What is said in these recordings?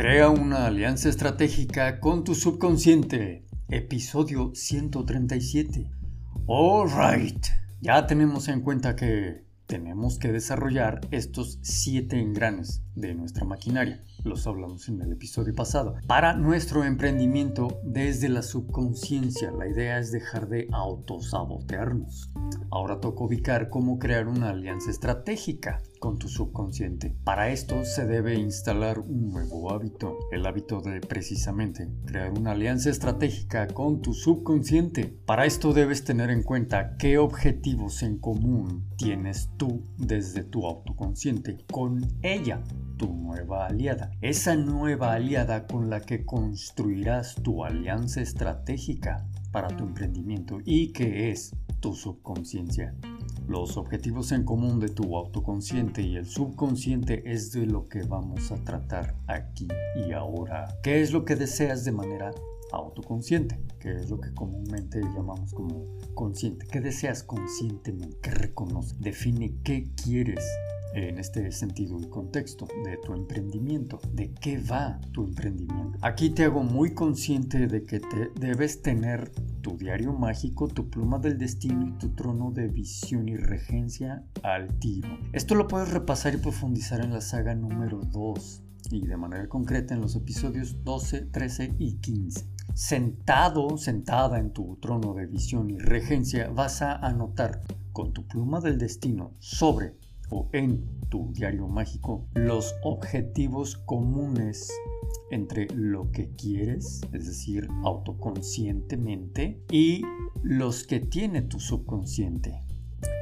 Crea una alianza estratégica con tu subconsciente. Episodio 137. Alright, ya tenemos en cuenta que tenemos que desarrollar estos siete engranes de nuestra maquinaria. Los hablamos en el episodio pasado. Para nuestro emprendimiento desde la subconsciencia, la idea es dejar de autosabotearnos. Ahora toca ubicar cómo crear una alianza estratégica con tu subconsciente. Para esto se debe instalar un nuevo hábito, el hábito de precisamente crear una alianza estratégica con tu subconsciente. Para esto debes tener en cuenta qué objetivos en común tienes tú desde tu autoconsciente con ella, tu nueva aliada. Esa nueva aliada con la que construirás tu alianza estratégica para tu emprendimiento y que es tu subconsciencia. Los objetivos en común de tu autoconsciente y el subconsciente es de lo que vamos a tratar aquí y ahora. ¿Qué es lo que deseas de manera autoconsciente? ¿Qué es lo que comúnmente llamamos como consciente? ¿Qué deseas conscientemente? ¿Qué reconoce? Define qué quieres en este sentido y contexto de tu emprendimiento, de qué va tu emprendimiento. Aquí te hago muy consciente de que te debes tener tu diario mágico, tu pluma del destino y tu trono de visión y regencia al tiro. Esto lo puedes repasar y profundizar en la saga número 2 y de manera concreta en los episodios 12, 13 y 15. Sentado, sentada en tu trono de visión y regencia, vas a anotar con tu pluma del destino sobre o en tu diario mágico los objetivos comunes entre lo que quieres, es decir, autoconscientemente, y los que tiene tu subconsciente.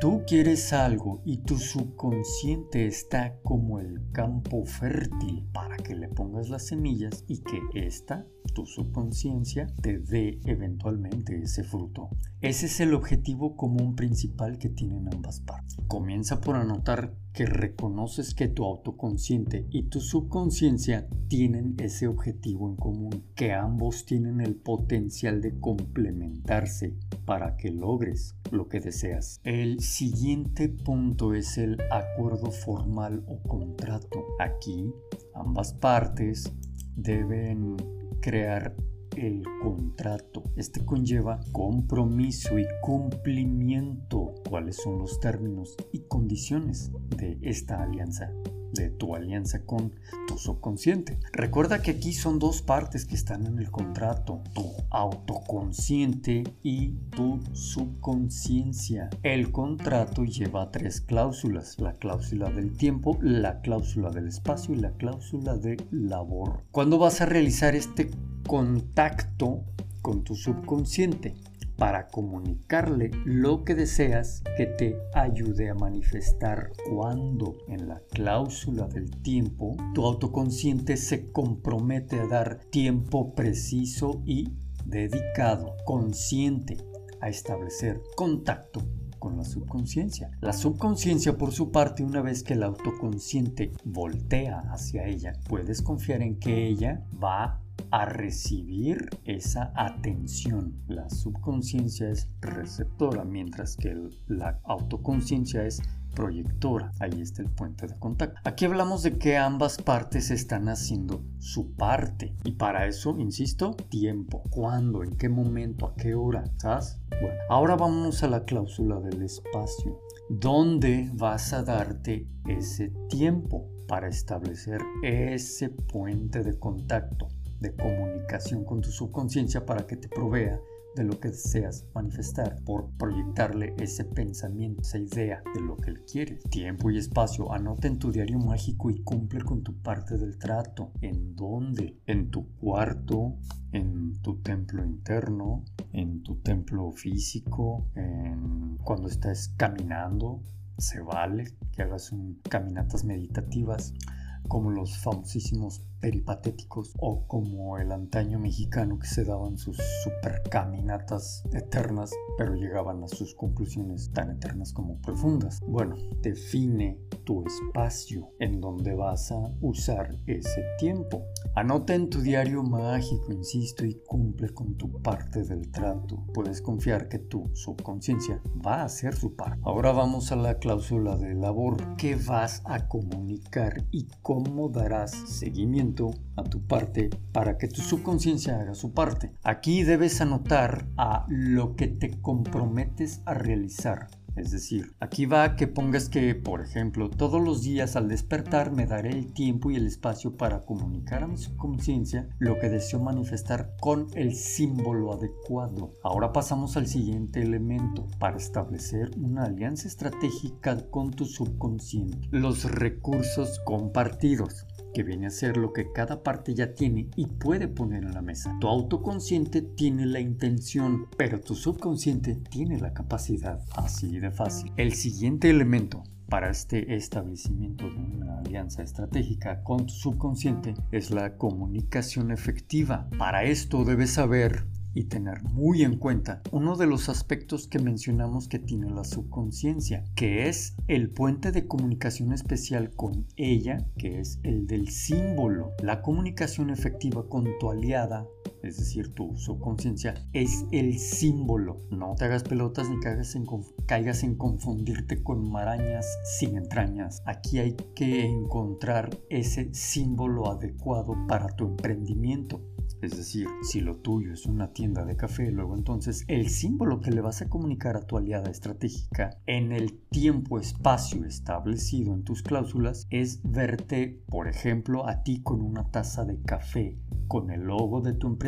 Tú quieres algo y tu subconsciente está como el campo fértil para que le pongas las semillas y que esta, tu subconsciencia, te dé eventualmente ese fruto. Ese es el objetivo común principal que tienen ambas partes. Comienza por anotar que reconoces que tu autoconsciente y tu subconsciencia tienen ese objetivo en común, que ambos tienen el potencial de complementarse para que logres lo que deseas. El siguiente punto es el acuerdo formal o contrato. Aquí ambas partes deben crear el contrato. Este conlleva compromiso y cumplimiento. ¿Cuáles son los términos y condiciones de esta alianza? De tu alianza con tu subconsciente. Recuerda que aquí son dos partes que están en el contrato, tu autoconsciente y tu subconsciencia. El contrato lleva tres cláusulas, la cláusula del tiempo, la cláusula del espacio y la cláusula de labor. ¿Cuándo vas a realizar este contacto con tu subconsciente para comunicarle lo que deseas que te ayude a manifestar cuando en la cláusula del tiempo tu autoconsciente se compromete a dar tiempo preciso y dedicado, consciente a establecer contacto con la subconsciencia. La subconsciencia, por su parte, una vez que el autoconsciente voltea hacia ella, puedes confiar en que ella va a recibir esa atención. La subconsciencia es receptora, mientras que la autoconsciencia es proyectora. Ahí está el puente de contacto. Aquí hablamos de que ambas partes están haciendo su parte. Y para eso, insisto, tiempo. ¿Cuándo? ¿En qué momento? ¿A qué hora? ¿Sabes? Bueno, ahora vamos a la cláusula del espacio. ¿Dónde vas a darte ese tiempo para establecer ese puente de contacto? De comunicación con tu subconsciencia para que te provea de lo que deseas manifestar, por proyectarle ese pensamiento, esa idea de lo que él quiere. Tiempo y espacio, anota en tu diario mágico y cumple con tu parte del trato. ¿En dónde? En tu cuarto, en tu templo interno, en tu templo físico, cuando estás caminando, se vale que hagas caminatas meditativas como los famosísimos peripatéticos o como el antaño mexicano que se daban sus super caminatas eternas pero llegaban a sus conclusiones tan eternas como profundas. Bueno, define tu espacio en donde vas a usar ese tiempo. Anota en tu diario mágico, insisto, y cumple con tu parte del trato. Puedes confiar que tu subconsciencia va a hacer su parte. Ahora vamos a la cláusula de labor. ¿Qué vas a comunicar y cómo darás seguimiento? A tu parte para que tu subconsciencia haga su parte. Aquí debes anotar a lo que te comprometes a realizar. Es decir, aquí va que pongas que, por ejemplo, todos los días al despertar me daré el tiempo y el espacio para comunicar a mi subconsciencia lo que deseo manifestar con el símbolo adecuado. Ahora pasamos al siguiente elemento para establecer una alianza estratégica con tu subconsciente. Los recursos compartidos que viene a ser lo que cada parte ya tiene y puede poner en la mesa. Tu autoconsciente tiene la intención, pero tu subconsciente tiene la capacidad. Así de fácil. El siguiente elemento para este establecimiento de una alianza estratégica con tu subconsciente es la comunicación efectiva. Para esto debes saber y tener muy en cuenta uno de los aspectos que mencionamos que tiene la subconsciencia, que es el puente de comunicación especial con ella, que es el del símbolo. La comunicación efectiva con tu aliada, es decir, tu subconsciencia, es el símbolo. No te hagas pelotas ni caigas en, confundirte con marañas sin entrañas. Aquí hay que encontrar ese símbolo adecuado para tu emprendimiento. Es decir, si lo tuyo es una tienda de café, luego entonces el símbolo que le vas a comunicar a tu aliada estratégica en el tiempo-espacio establecido en tus cláusulas es verte, por ejemplo, a ti con una taza de café, con el logo de tu emprendimiento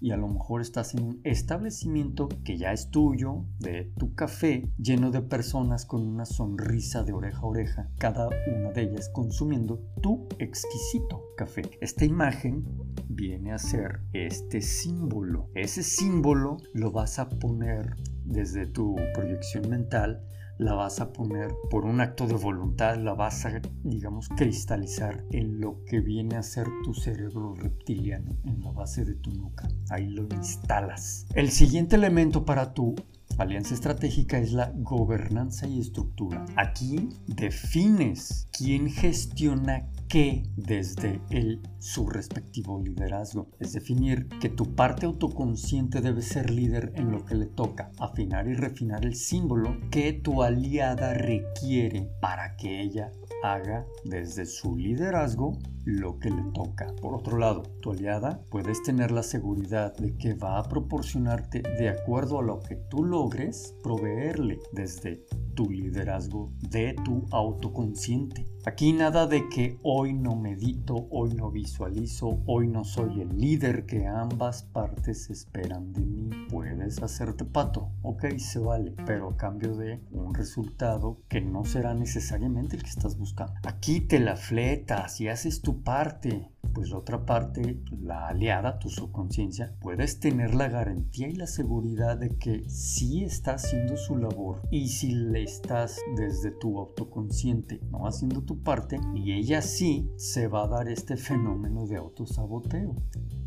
y a lo mejor estás en un establecimiento que ya es tuyo, de tu café, lleno de personas con una sonrisa de oreja a oreja, cada una de ellas consumiendo tu exquisito café. Esta imagen viene a ser este símbolo. Ese símbolo lo vas a poner desde tu proyección mental la vas a poner por un acto de voluntad, la vas a, digamos, cristalizar en lo que viene a ser tu cerebro reptiliano, en la base de tu nuca. Ahí lo instalas. El siguiente elemento para tu alianza estratégica es la gobernanza y estructura. Aquí defines quién gestiona que desde el, su respectivo liderazgo. Es definir que tu parte autoconsciente debe ser líder en lo que le toca, afinar y refinar el símbolo que tu aliada requiere para que ella haga desde su liderazgo lo que le toca. Por otro lado, tu aliada puedes tener la seguridad de que va a proporcionarte de acuerdo a lo que tú logres proveerle desde tu liderazgo de tu autoconsciente. Aquí nada de que hoy no medito, hoy no visualizo, hoy no soy el líder que ambas partes esperan de mí. Puedes hacerte pato, ok, se vale, pero a cambio de un resultado que no será necesariamente el que estás buscando. Aquí te la fletas y haces tu parte pues la otra parte, la aliada, tu subconsciencia, puedes tener la garantía y la seguridad de que sí está haciendo su labor y si le estás desde tu autoconsciente no haciendo tu parte y ella sí se va a dar este fenómeno de autosaboteo.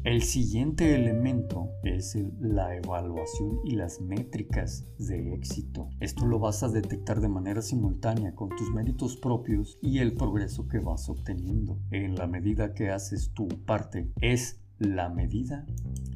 El siguiente elemento es la evaluación y las métricas de éxito. Esto lo vas a detectar de manera simultánea con tus méritos propios y el progreso que vas obteniendo. En la medida que haces tu parte, es la medida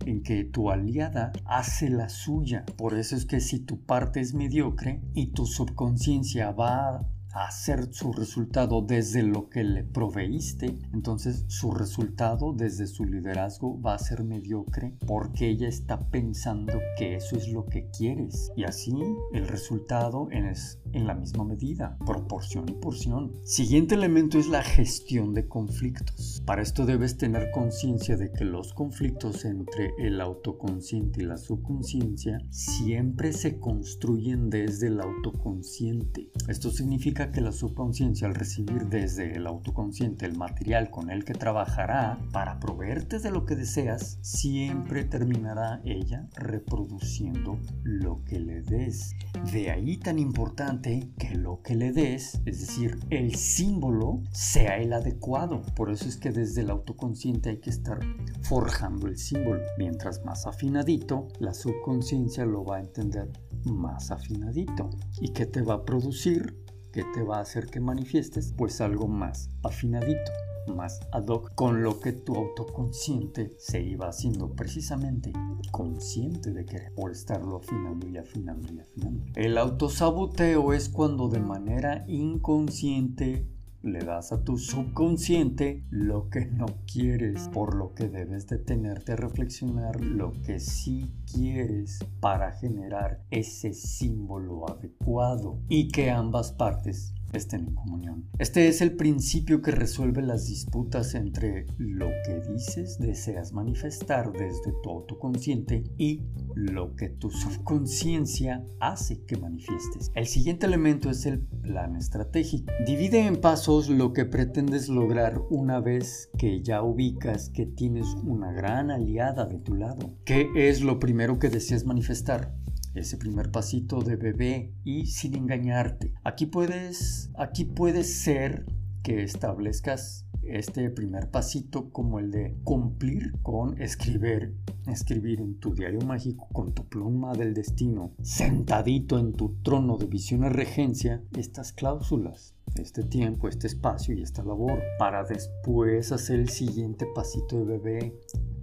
en que tu aliada hace la suya. Por eso es que si tu parte es mediocre y tu subconsciencia va hacer su resultado desde lo que le proveíste, entonces su resultado desde su liderazgo va a ser mediocre porque ella está pensando que eso es lo que quieres. Y así el resultado es en la misma medida, proporción y porción. Siguiente elemento es la gestión de conflictos. Para esto debes tener conciencia de que los conflictos entre el autoconsciente y la subconsciencia siempre se construyen desde el autoconsciente. Esto significa que la subconsciencia al recibir desde el autoconsciente el material con el que trabajará para proveerte de lo que deseas, siempre terminará ella reproduciendo lo que le des. De ahí tan importante que lo que le des, es decir, el símbolo, sea el adecuado. Por eso es que desde el autoconsciente hay que estar forjando el símbolo. Mientras más afinadito, la subconsciencia lo va a entender más afinadito. ¿Y qué te va a producir? Que te va a hacer que manifiestes pues algo más afinadito, más ad hoc con lo que tu autoconsciente se iba haciendo precisamente consciente de que por estarlo afinando y afinando y afinando. El autosaboteo es cuando de manera inconsciente le das a tu subconsciente lo que no quieres, por lo que debes detenerte a reflexionar lo que sí quieres para generar ese símbolo adecuado y que ambas partes estén en comunión. Este es el principio que resuelve las disputas entre lo que dices deseas manifestar desde tu autoconsciente y lo que tu subconsciencia hace que manifiestes. El siguiente elemento es el plan estratégico. Divide en pasos lo que pretendes lograr una vez que ya ubicas que tienes una gran aliada de tu lado. ¿Qué es lo primero que deseas manifestar? Ese primer pasito de bebé y sin engañarte. Aquí puedes, aquí puede ser que establezcas este primer pasito como el de cumplir con escribir, escribir en tu diario mágico con tu pluma del destino, sentadito en tu trono de visión y regencia, estas cláusulas, este tiempo, este espacio y esta labor, para después hacer el siguiente pasito de bebé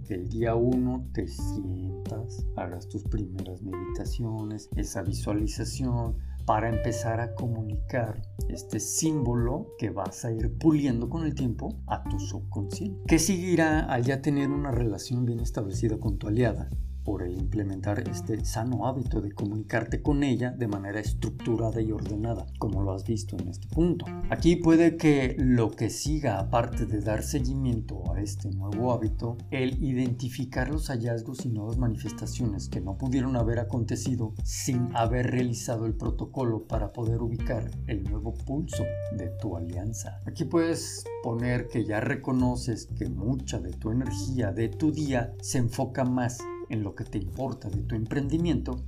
el día uno te sientas, hagas tus primeras meditaciones, esa visualización para empezar a comunicar este símbolo que vas a ir puliendo con el tiempo a tu subconsciente, que seguirá al ya tener una relación bien establecida con tu aliada por implementar este sano hábito de comunicarte con ella de manera estructurada y ordenada, como lo has visto en este punto. Aquí puede que lo que siga, aparte de dar seguimiento a este nuevo hábito, el identificar los hallazgos y nuevas manifestaciones que no pudieron haber acontecido sin haber realizado el protocolo para poder ubicar el nuevo pulso de tu alianza. Aquí puedes poner que ya reconoces que mucha de tu energía de tu día se enfoca más en lo que te importa de tu emprendimiento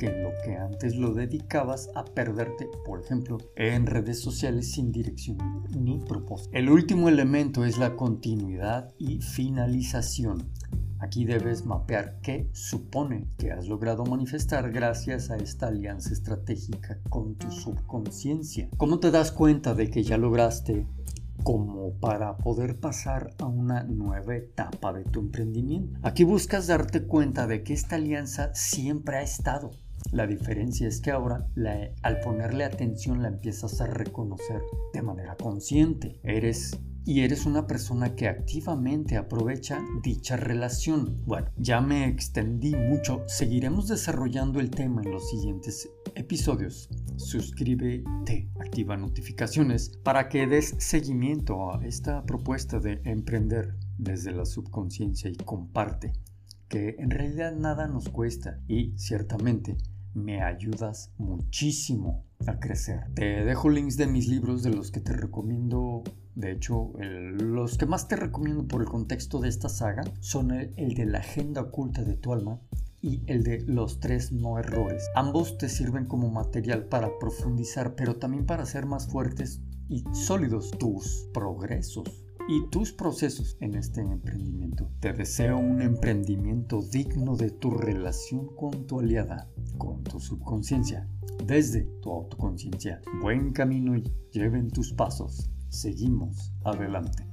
que en lo que antes lo dedicabas a perderte, por ejemplo, en redes sociales sin dirección ni propósito. El último elemento es la continuidad y finalización. Aquí debes mapear qué supone que has logrado manifestar gracias a esta alianza estratégica con tu subconsciencia. ¿Cómo te das cuenta de que ya lograste como para poder pasar a una nueva etapa de tu emprendimiento. Aquí buscas darte cuenta de que esta alianza siempre ha estado. La diferencia es que ahora al ponerle atención la empiezas a reconocer de manera consciente. Eres y eres una persona que activamente aprovecha dicha relación. Bueno, ya me extendí mucho, seguiremos desarrollando el tema en los siguientes episodios. Suscríbete, activa notificaciones para que des seguimiento a esta propuesta de emprender desde la subconsciencia y comparte, que en realidad nada nos cuesta y ciertamente me ayudas muchísimo a crecer. Te dejo links de mis libros de los que te recomiendo. De hecho, los que más te recomiendo por el contexto de esta saga son el de la agenda oculta de tu alma y el de los tres no errores. Ambos te sirven como material para profundizar, pero también para hacer más fuertes y sólidos tus progresos y tus procesos en este emprendimiento. Te deseo un emprendimiento digno de tu relación con tu aliada, con tu subconsciencia, desde tu autoconciencia. Buen camino y lleven tus pasos. Seguimos adelante.